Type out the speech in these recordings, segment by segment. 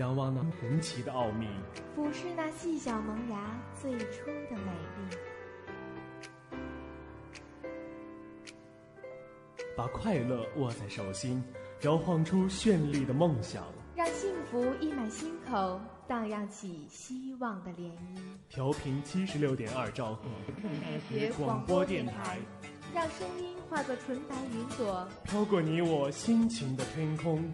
仰望那红旗的奥秘，俯视那细小萌芽最初的美丽，把快乐握在手心，摇晃出绚丽的梦想，让幸福溢满心口，荡漾起希望的涟漪。调频七十六点二兆赫，大学广播电台。让声音化作纯白云朵，飘过你我心情的天空。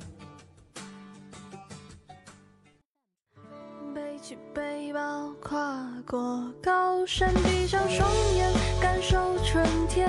起背包，跨过高山，闭上双眼，感受春天。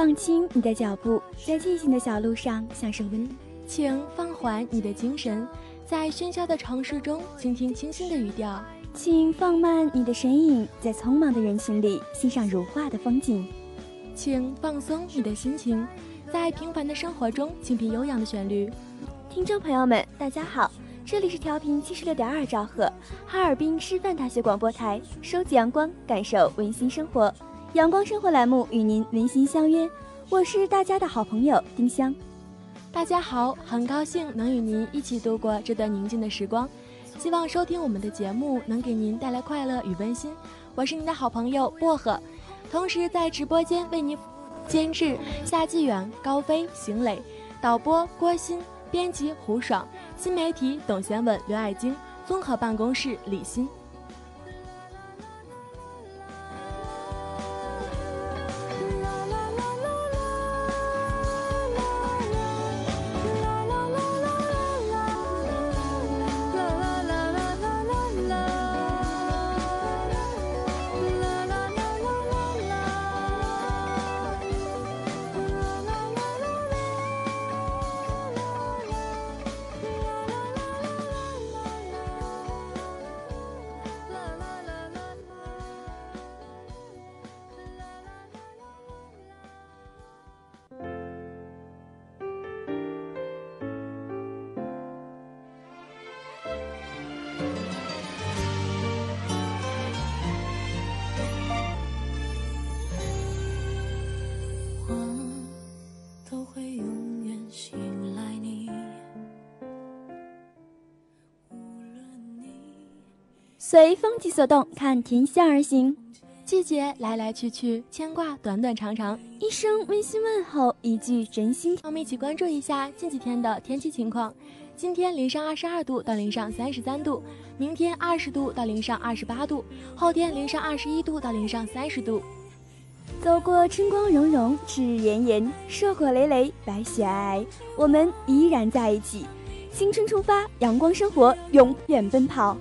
放轻你的脚步，在寂静的小路上享受温请放缓你的精神，在喧嚣的城市中倾听清新的语调。请放慢你的身影，在匆忙的人群里欣赏如画的风景。请放松你的心情，在平凡的生活中倾听悠扬的旋律。听众朋友们，大家好，这里是调频七十六点二兆赫，哈尔滨师范大学广播台，收集阳光，感受温馨生活。阳光生活栏目与您温馨相约，我是大家的好朋友丁香。大家好，很高兴能与您一起度过这段宁静的时光，希望收听我们的节目能给您带来快乐与温馨。我是您的好朋友薄荷，同时在直播间为您监制夏季远、高飞、邢磊，导播郭鑫，编辑胡爽，新媒体董贤文、刘爱晶，综合办公室李欣。随风起所动，看天下而行。季节来来去去，牵挂短短长长，一声温馨问候，一句真心。我们一起关注一下近几天的天气情况。今天零上二十二度到零上三十三度，明天二十度到零上二十八度，后天零上二十一度到零上三十度。走过春光融融，赤日炎炎，硕果累累，白雪皑皑，我们依然在一起。青春出发，阳光生活，永远奔跑。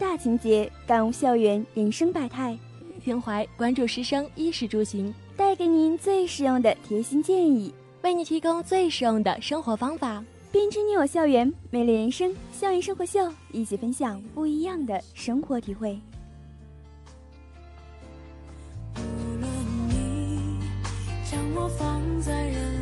大情节，感悟校园人生百态；平怀关注师生衣食住行，带给您最实用的贴心建议，为你提供最实用的生活方法。编织你我校园美丽人生，校园生活秀，一起分享不一样的生活体会。无论你将我放在人。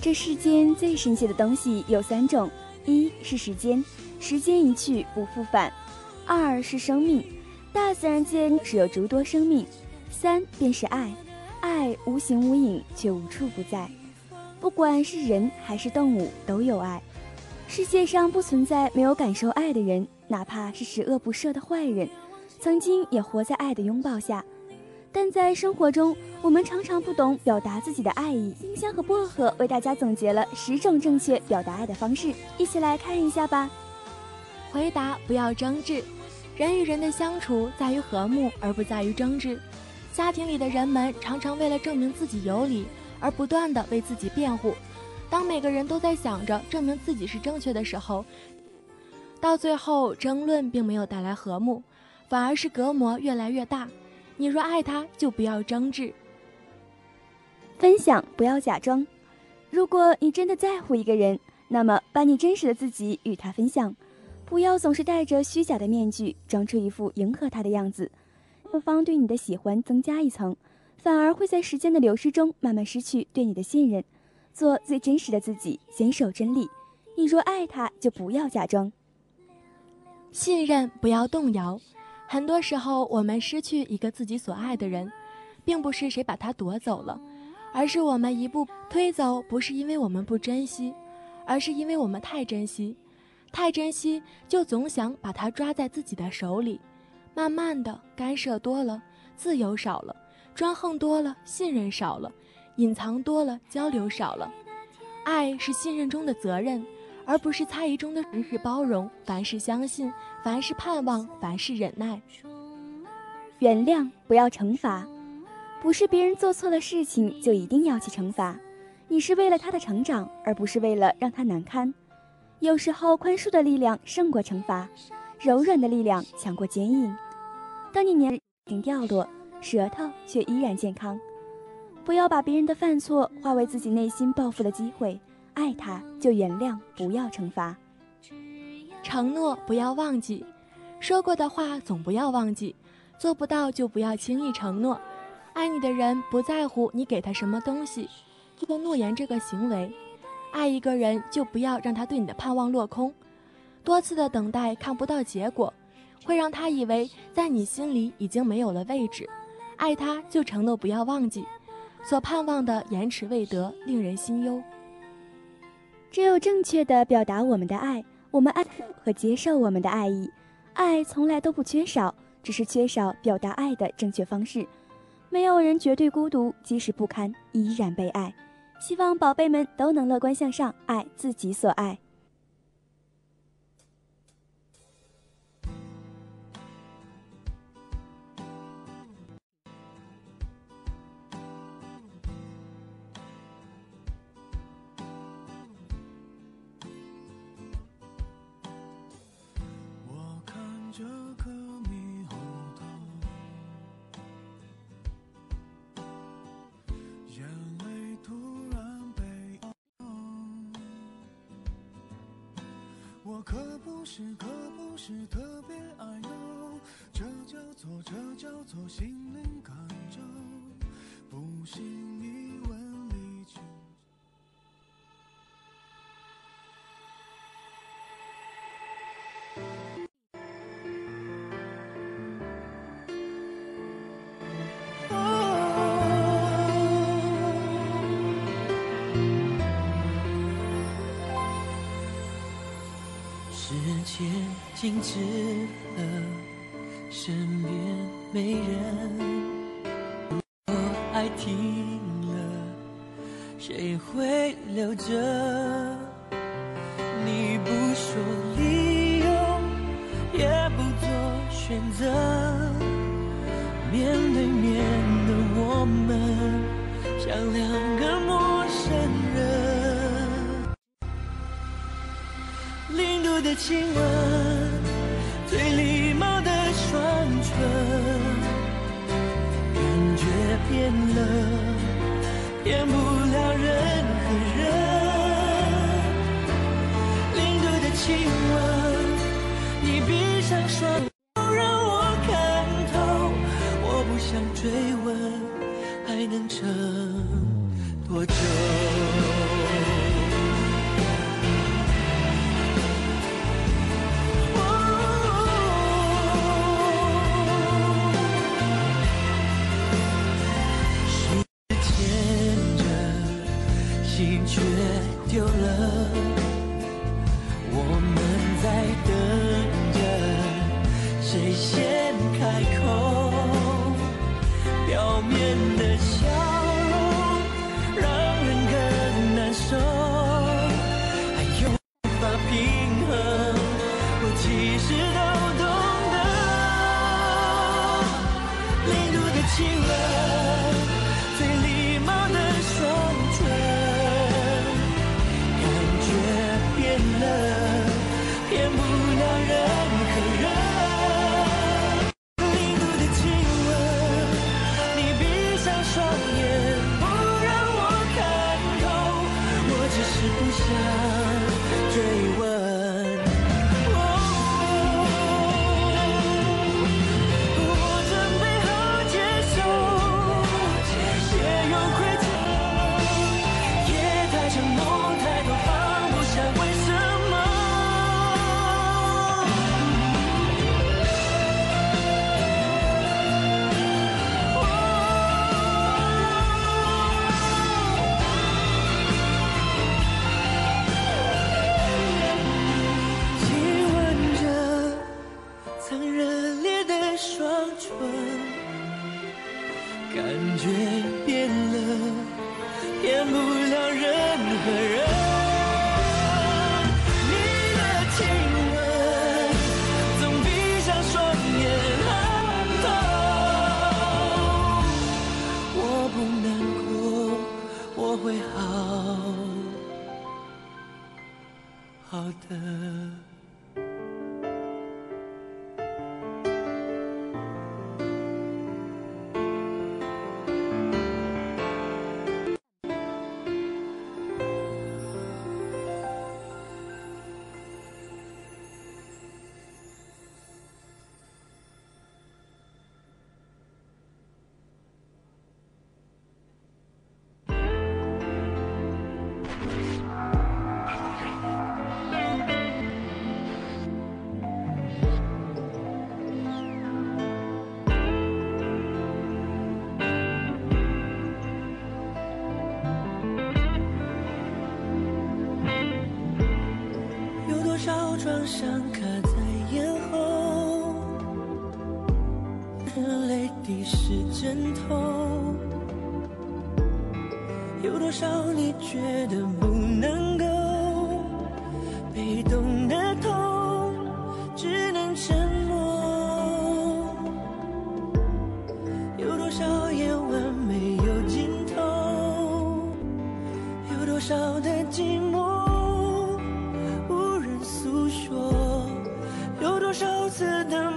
这世间最神奇的东西有三种：一是时间，时间一去不复返；二是生命，大自然间只有诸多生命；三便是爱，爱无形无影却无处不在。不管是人还是动物，都有爱。世界上不存在没有感受爱的人，哪怕是十恶不赦的坏人，曾经也活在爱的拥抱下。但在生活中，我们常常不懂表达自己的爱意。丁香和薄荷为大家总结了十种正确表达爱的方式，一起来看一下吧。回答：不要争执。人与人的相处在于和睦，而不在于争执。家庭里的人们常常为了证明自己有理，而不断的为自己辩护。当每个人都在想着证明自己是正确的时候，到最后争论并没有带来和睦，反而是隔膜越来越大。你若爱他，就不要争执。分享不要假装。如果你真的在乎一个人，那么把你真实的自己与他分享，不要总是戴着虚假的面具，装出一副迎合他的样子。对方对你的喜欢增加一层，反而会在时间的流失中慢慢失去对你的信任。做最真实的自己，坚守真理。你若爱他，就不要假装。信任不要动摇。很多时候，我们失去一个自己所爱的人，并不是谁把他夺走了，而是我们一步推走。不是因为我们不珍惜，而是因为我们太珍惜，太珍惜，就总想把他抓在自己的手里。慢慢的，干涉多了，自由少了；专横多了，信任少了；隐藏多了，交流少了。爱是信任中的责任。而不是猜疑中的凡事包容，凡事相信，凡事盼望，凡事忍耐。原谅，不要惩罚。不是别人做错了事情就一定要去惩罚，你是为了他的成长，而不是为了让他难堪。有时候宽恕的力量胜过惩罚，柔软的力量强过坚硬。当你年龄掉落，舌头却依然健康。不要把别人的犯错化为自己内心报复的机会。爱他就原谅，不要惩罚。承诺不要忘记，说过的话总不要忘记，做不到就不要轻易承诺。爱你的人不在乎你给他什么东西，做诺言这个行为。爱一个人就不要让他对你的盼望落空，多次的等待看不到结果，会让他以为在你心里已经没有了位置。爱他就承诺不要忘记，所盼望的延迟未得，令人心忧。只有正确的表达我们的爱，我们爱和接受我们的爱意，爱从来都不缺少，只是缺少表达爱的正确方式。没有人绝对孤独，即使不堪，依然被爱。希望宝贝们都能乐观向上，爱自己所爱。是可不是特别爱闹这叫做这叫做心灵感召不幸静止了身边没人。如果爱停了谁会留着？你不说理由也不做选择。的亲吻，最礼貌的双唇，感觉变了，骗不了任何人。凝固的亲吻，你闭上双眼。创伤卡在咽喉，热泪滴湿枕头，有多少你觉得？to know.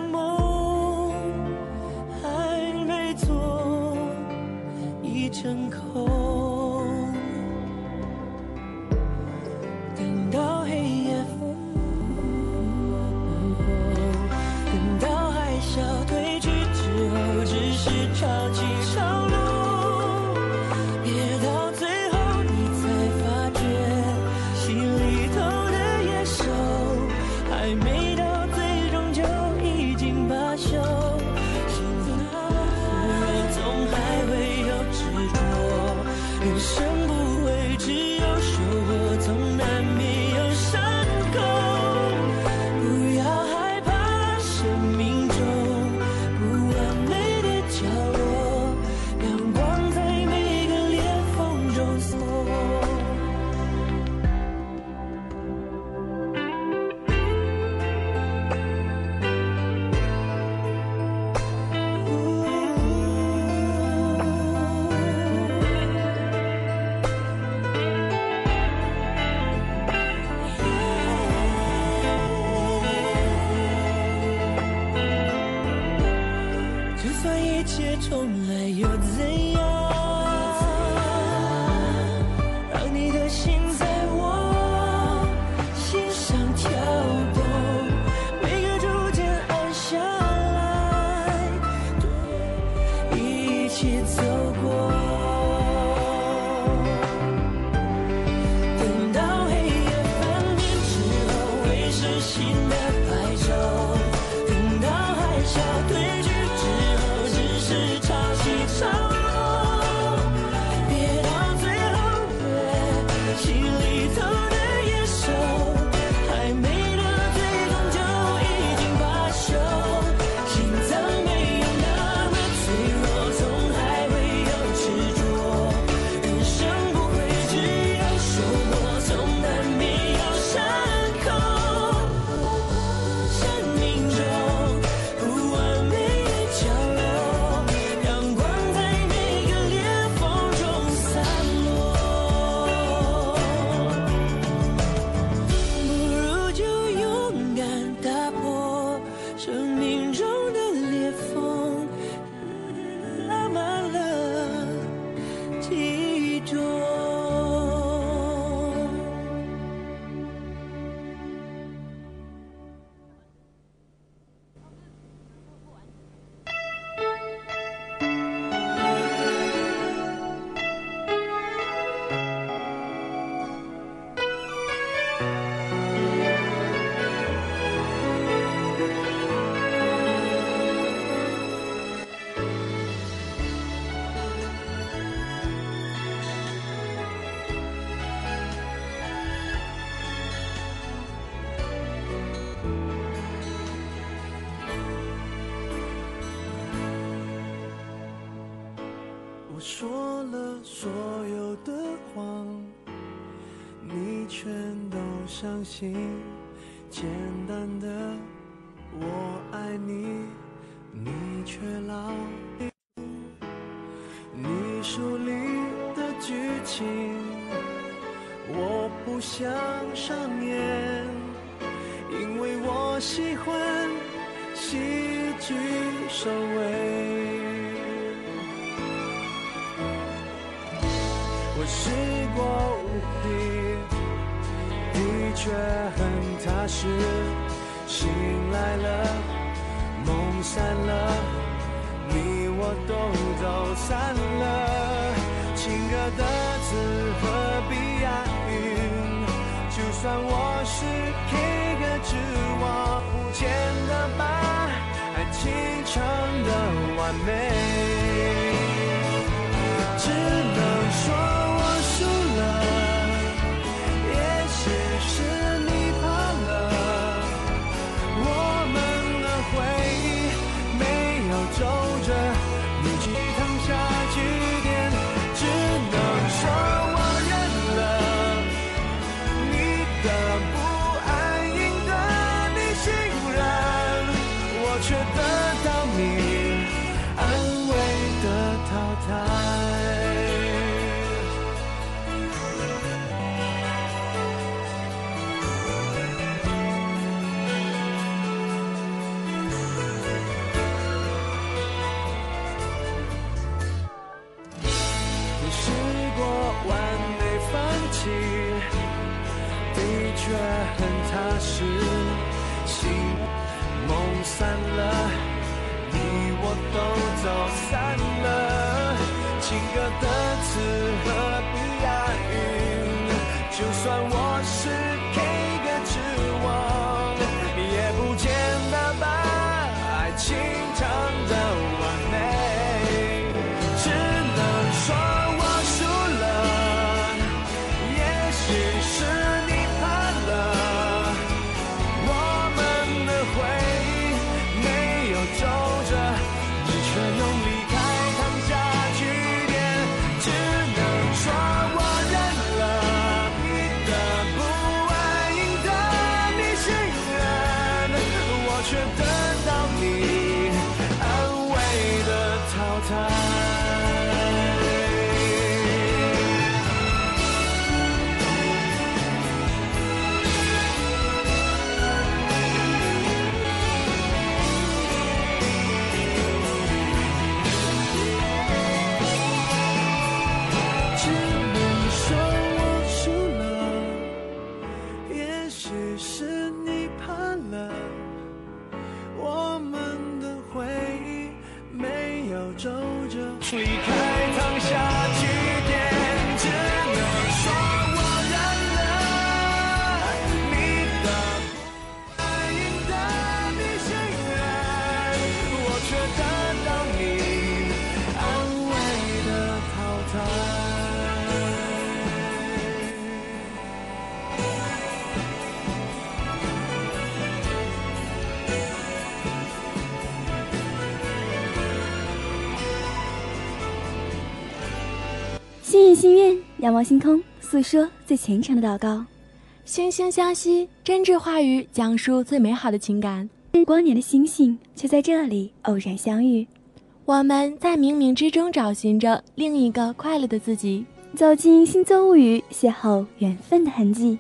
伤心简单的我爱你你却老你书里的剧情我不想上演因为我喜欢喜剧收尾。我试过无悔却很踏实醒来了梦散了你我都走散了情歌的词何必押韵就算我是 k 歌之王不见了吧爱情唱的完美。心语心愿，仰望星空，诉说最虔诚的祷告。惺惺相惜，真挚话语讲述最美好的情感。光年的星星却在这里偶然相遇，我们在冥冥之中找寻着另一个快乐的自己。走进星座物语，邂逅缘分的痕迹。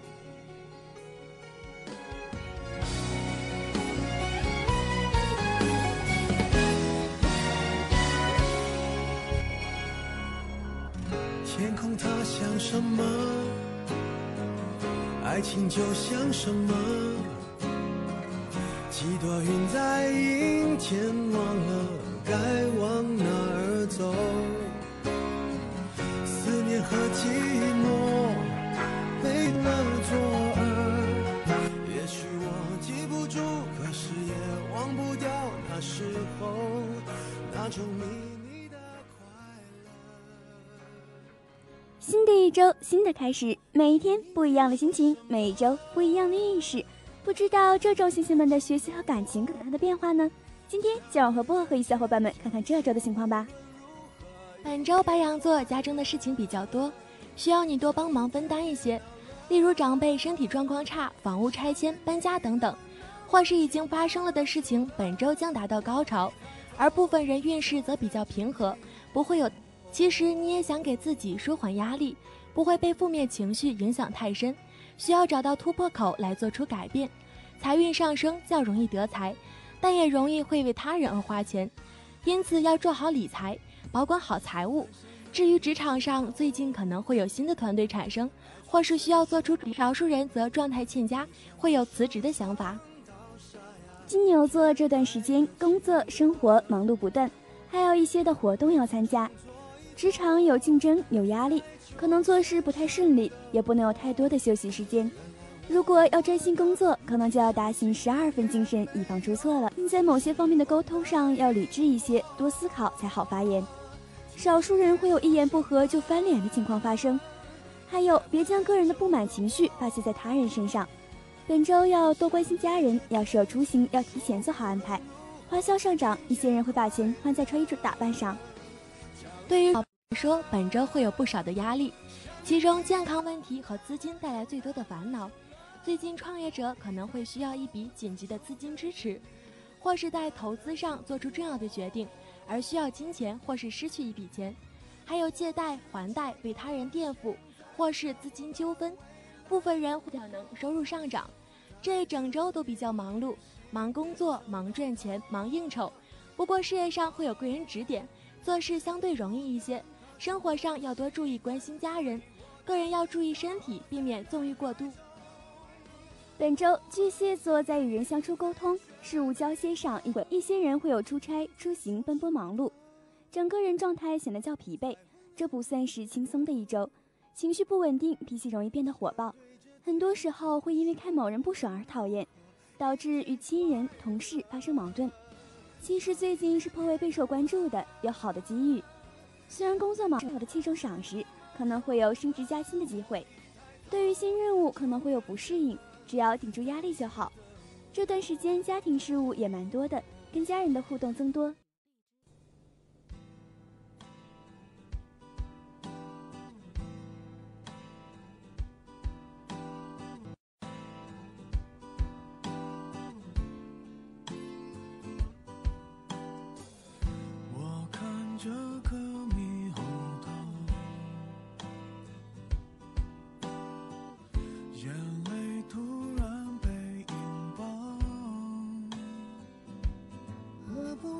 什么？爱情就像什么？几朵云在阴天，忘了该往哪儿走。思念和寂寞被了左耳。也许我记不住，可是也忘不掉那时候那种迷新的一周，新的开始，每一天不一样的心情，每一周不一样的运势。不知道这周星星们的学习和感情可能的变化呢？今天就让我和薄荷与小伙伴们看看这周的情况吧。本周白羊座家中的事情比较多，需要你多帮忙分担一些，例如长辈身体状况差、房屋拆迁、搬家等等，或是已经发生了的事情，本周将达到高潮，而部分人运势则比较平和，不会有。其实你也想给自己舒缓压力，不会被负面情绪影响太深，需要找到突破口来做出改变。财运上升较容易得财，但也容易会为他人而花钱，因此要做好理财。保管好财务。至于职场上，最近可能会有新的团队产生，或是需要做出少数人则状态欠佳，会有辞职的想法。金牛座这段时间工作生活忙碌不断，还有一些的活动要参加，职场有竞争有压力，可能做事不太顺利，也不能有太多的休息时间。如果要专心工作，可能就要打醒十二分精神，以防出错了。并在某些方面的沟通上要理智一些，多思考才好发言。少数人会有一言不合就翻脸的情况发生，还有别将个人的不满情绪发泄在他人身上。本周要多关心家人，要是有出行要提前做好安排。花销上涨，一些人会把钱花在穿衣打扮上。对于说，本周会有不少的压力，其中健康问题和资金带来最多的烦恼。最近创业者可能会需要一笔紧急的资金支持，或是在投资上做出重要的决定，而需要金钱或是失去一笔钱，还有借贷还贷、为他人垫付，或是资金纠纷。部分人可能收入上涨，这一整周都比较忙碌，忙工作、忙赚钱、忙应酬。不过事业上会有贵人指点，做事相对容易一些。生活上要多注意关心家人，个人要注意身体，避免纵欲过度。本周巨蟹座在与人相处、沟通、事务交接上，一一些人会有出差、出行、奔波忙碌，整个人状态显得较疲惫。这不算是轻松的一周，情绪不稳定，脾气容易变得火爆，很多时候会因为看某人不爽而讨厌，导致与亲人、同事发生矛盾。其实最近是颇为备受关注的，有好的机遇。虽然工作忙，好的器重赏识，可能会有升职加薪的机会。对于新任务可能会有不适应，只要顶住压力就好。这段时间家庭事务也蛮多的，跟家人的互动增多。我看这颗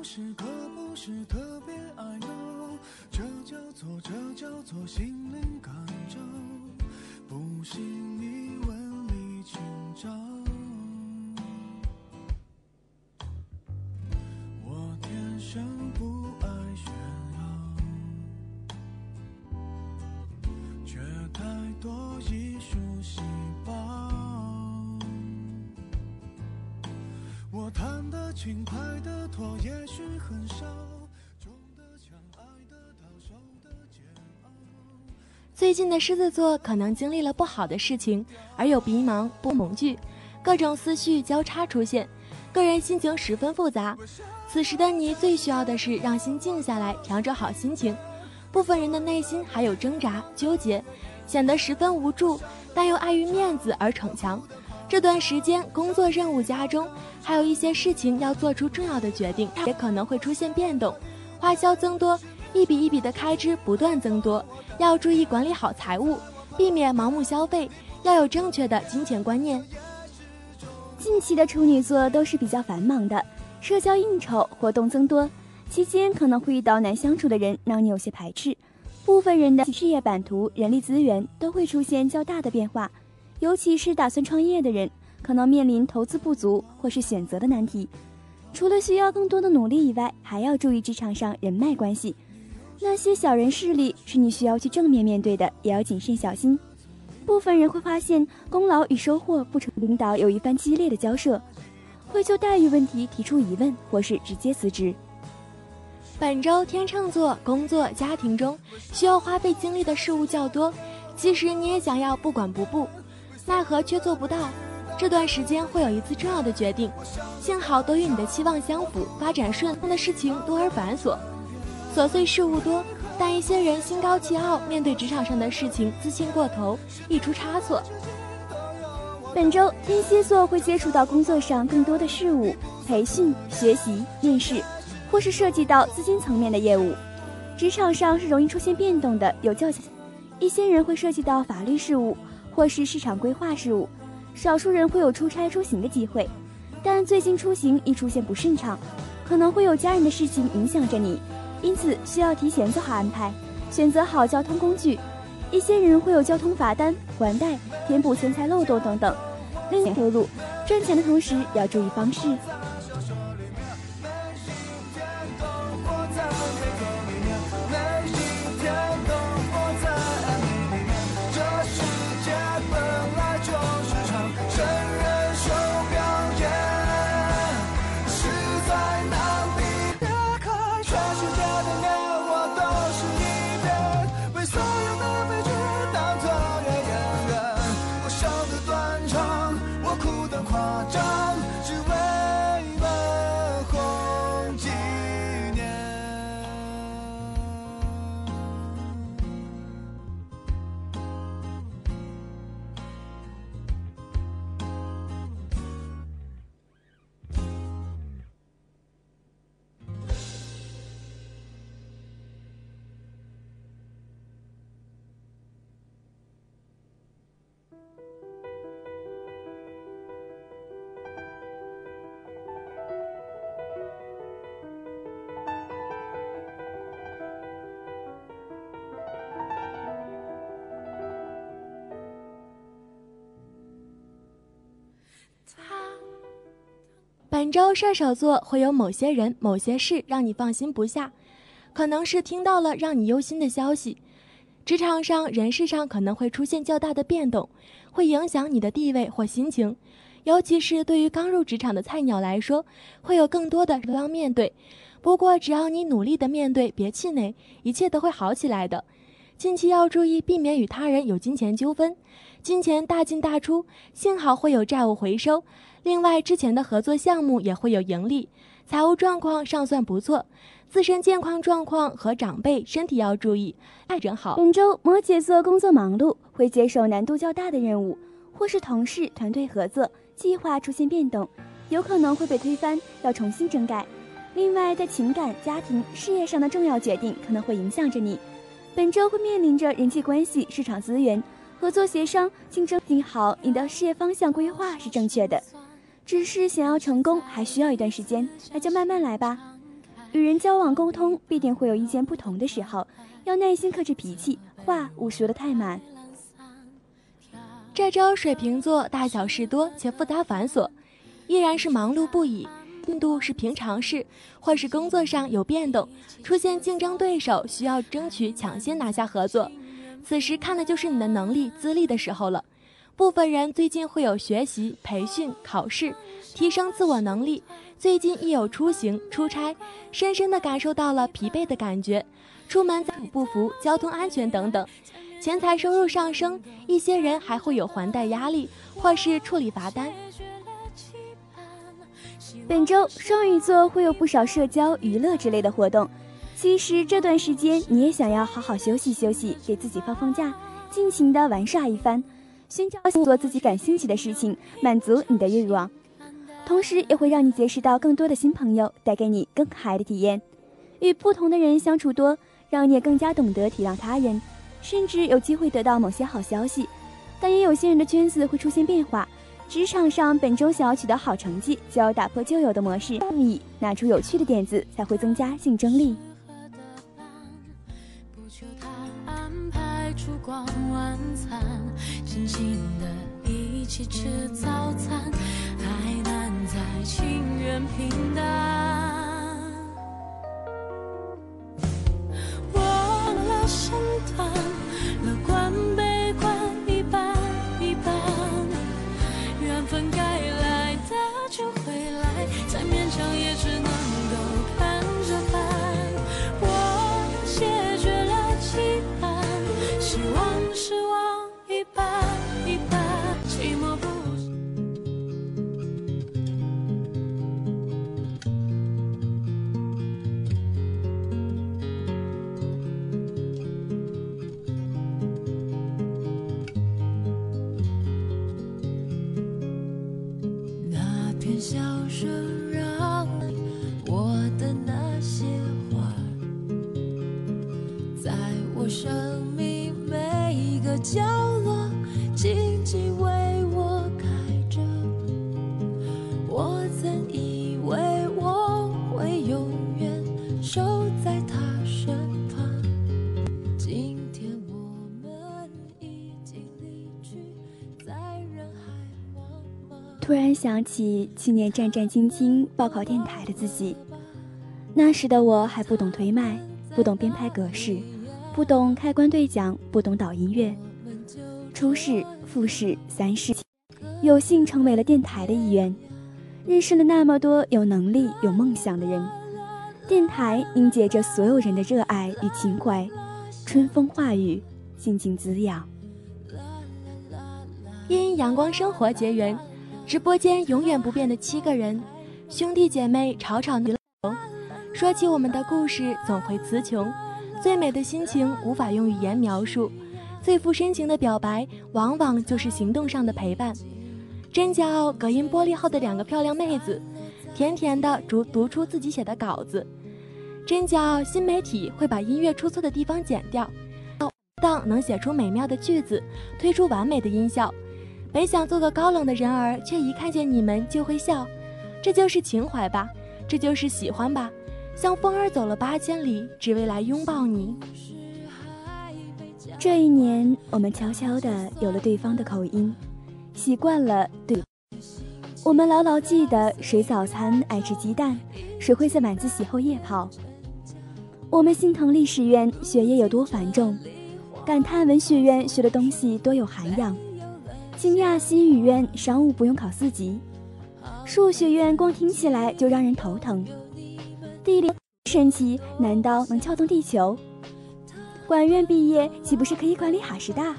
是，可不是特别爱闹，这叫做，这叫做心灵感召。最近的狮子座可能经历了不好的事情，而有迷茫、不恐惧，各种思绪交叉出现，个人心情十分复杂。此时的你最需要的是让心静下来，调整好心情。部分人的内心还有挣扎、纠结，显得十分无助，但又碍于面子而逞强。这段时间工作任务加重，还有一些事情要做出重要的决定，也可能会出现变动，花销增多，一笔一笔的开支不断增多，要注意管理好财务，避免盲目消费，要有正确的金钱观念。近期的处女座都是比较繁忙的，社交应酬活动增多，期间可能会遇到难相处的人，让你有些排斥。部分人的事业版图、人力资源都会出现较大的变化，尤其是打算创业的人，可能面临投资不足或是选择的难题。除了需要更多的努力以外，还要注意职场上人脉关系，那些小人势力是你需要去正面面对的，也要谨慎小心。部分人会发现功劳与收获不成，领导有一番激烈的交涉，会就待遇问题提出疑问，或是直接辞职。本周天秤座工作、家庭中需要花费精力的事物较多，其实你也想要不管不顾，奈何却做不到。这段时间会有一次重要的决定，幸好都与你的期望相符，发展顺。但的事情多而繁琐，琐碎事务多，但一些人心高气傲，面对职场上的事情自信过头，易出差错。本周天蝎座会接触到工作上更多的事务、培训、学习、面试，或是涉及到资金层面的业务。职场上是容易出现变动的，有较强。一些人会涉及到法律事务，或是市场规划事务。少数人会有出差出行的机会，但最近出行易出现不顺畅，可能会有家人的事情影响着你，因此需要提前做好安排，选择好交通工具。一些人会有交通罚单、还贷、填补钱财漏洞等等。另一条路，赚钱的同时要注意方式。射手座会有某些人、某些事让你放心不下，可能是听到了让你忧心的消息。职场上、人事上可能会出现较大的变动，会影响你的地位或心情。尤其是对于刚入职场的菜鸟来说，会有更多的要面对。不过，只要你努力的面对，别气馁，一切都会好起来的。近期要注意避免与他人有金钱纠纷，金钱大进大出，幸好会有债务回收。另外，之前的合作项目也会有盈利，财务状况尚算不错。自身健康状况和长辈身体要注意，爱人好。本周摩羯座工作忙碌，会接受难度较大的任务，或是同事团队合作计划出现变动，有可能会被推翻，要重新整改。另外，在情感、家庭、事业上的重要决定可能会影响着你。本周会面临着人际关系、市场资源、合作协商、竞争。幸好你的事业方向规划是正确的，只是想要成功还需要一段时间，那就慢慢来吧。与人交往沟通，必定会有意见不同的时候，要耐心克制脾气，话勿说的太满。这周水瓶座大小事多且复杂繁琐，依然是忙碌不已。进度是平常事，或是工作上有变动，出现竞争对手，需要争取抢先拿下合作。此时看的就是你的能力、资历的时候了。部分人最近会有学习、培训、考试，提升自我能力。最近亦有出行、出差，深深的感受到了疲惫的感觉。出门在不服，交通安全等等，钱财收入上升。一些人还会有还贷压力，或是处理罚单。本周双鱼座会有不少社交、娱乐之类的活动。其实这段时间你也想要好好休息休息，给自己放放假，尽情的玩耍一番，寻找做自己感兴趣的事情，满足你的欲望。同时也会让你结识到更多的新朋友，带给你更嗨的体验。与不同的人相处多，让你也更加懂得体谅他人，甚至有机会得到某些好消息。但也有些人的圈子会出现变化。职场上本周想要取得好成绩，就要打破旧有的模式，创意拿出有趣的点子，才会增加竞争力。烛光晚餐，静静的一起吃早餐。情愿平淡，忘了身段，乐观悲观一半一半，缘分该来的就会来，再勉强也只能想起去年战战兢兢报考电台的自己，那时的我还不懂推麦，不懂编排格式，不懂开关对讲，不懂导音乐。初试、复试、三试，有幸成为了电台的一员，认识了那么多有能力、有梦想的人。电台凝结着所有人的热爱与情怀，春风化雨，静静滋养。因阳光生活结缘。直播间永远不变的七个人，兄弟姐妹吵吵闹闹，说起我们的故事总会词穷，最美的心情无法用语言描述，最富深情的表白往往就是行动上的陪伴。真骄傲，隔音玻璃后的两个漂亮妹子，甜甜的读读出自己写的稿子。真骄傲，新媒体会把音乐出错的地方剪掉，当能写出美妙的句子，推出完美的音效。本想做个高冷的人儿，却一看见你们就会笑，这就是情怀吧，这就是喜欢吧。像风儿走了八千里，只为来拥抱你。这一年，我们悄悄的有了对方的口音，习惯了对。我们牢牢记得谁早餐爱吃鸡蛋，谁会在晚自习后夜跑。我们心疼历史院学业有多繁重，感叹文学院学的东西多有涵养，惊讶西语院商务不用考四级，数学院光听起来就让人头疼。地理神奇，难道能撬动地球？管院毕业岂不是可以管理哈师大？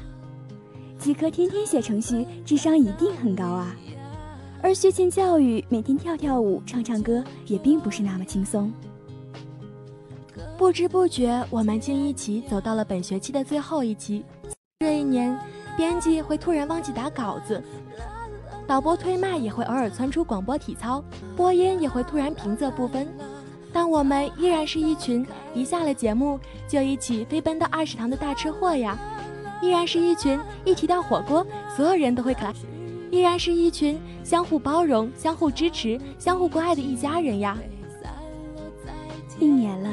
几科天天写程序，智商一定很高啊！而学前教育，每天跳跳舞、唱唱歌，也并不是那么轻松。不知不觉，我们竟一起走到了本学期的最后一期。这一年，编辑会突然忘记打稿子，导播推麦也会偶尔窜出广播体操，播音也会突然平仄不分。但我们依然是一群一下了节目就一起飞奔到二食堂的大吃货呀！依然是一群一提到火锅，所有人都会来。依然是一群相互包容、相互支持、相互关爱的一家人呀！一年了，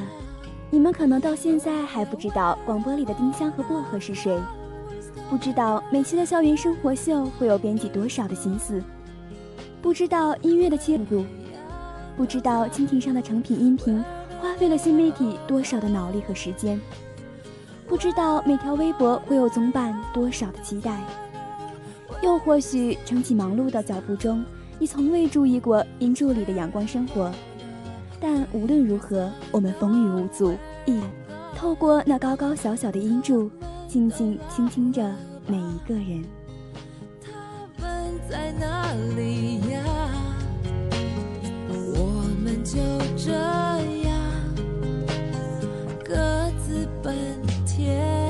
你们可能到现在还不知道广播里的丁香和薄荷是谁，不知道每期的校园生活秀会有编辑多少的心思，不知道音乐的切入，不知道蜻蜓上的成品音频花费了新媒体多少的脑力和时间，不知道每条微博会有总版多少的期待。又或许，撑起忙碌的脚步中，你从未注意过音柱里的阳光生活。但无论如何，我们风雨无阻，一透过那高高小小的音柱，静静倾听着每一个人。他们在哪里呀？我们就这样各自奔天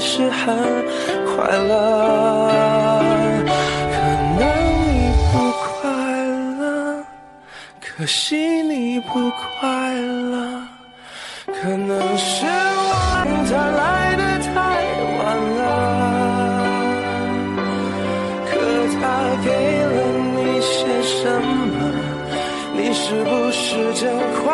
是很快乐。可能你不快乐，可惜你不快乐。可能是我他来的太晚了，可他给了你些什么？你是不是真快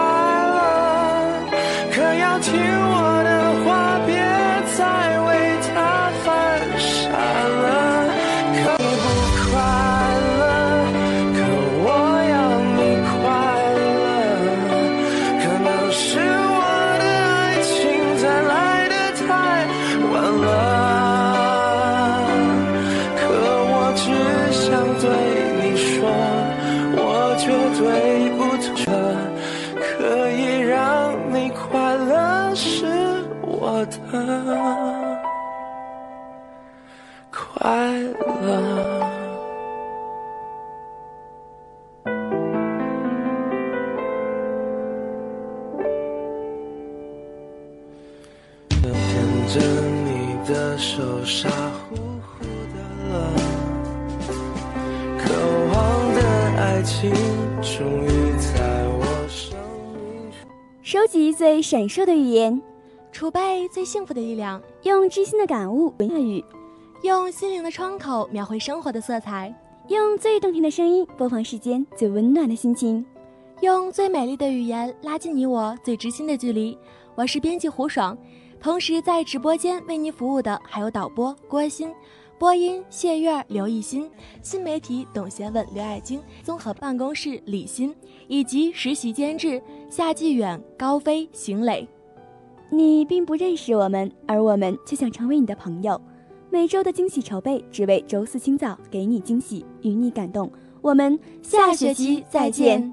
的爱情终于在我生命。收集最闪烁的语言，储备最幸福的力量，用知心的感悟文粤语，用心灵的窗口描绘生活的色彩，用最动听的声音播放世间最温暖的心情。用最美丽的语言拉近你我最知心的距离。我是编辑胡爽，同时在直播间为您服务的还有导播郭鑫、播音谢月、刘艺昕、新媒体董贤文、刘爱晶、综合办公室李欣，以及实习监制夏继远、高飞、邢磊。你并不认识我们，而我们却想成为你的朋友。每周的惊喜筹备，只为周四清早给你惊喜，与你感动。我们下学期再见。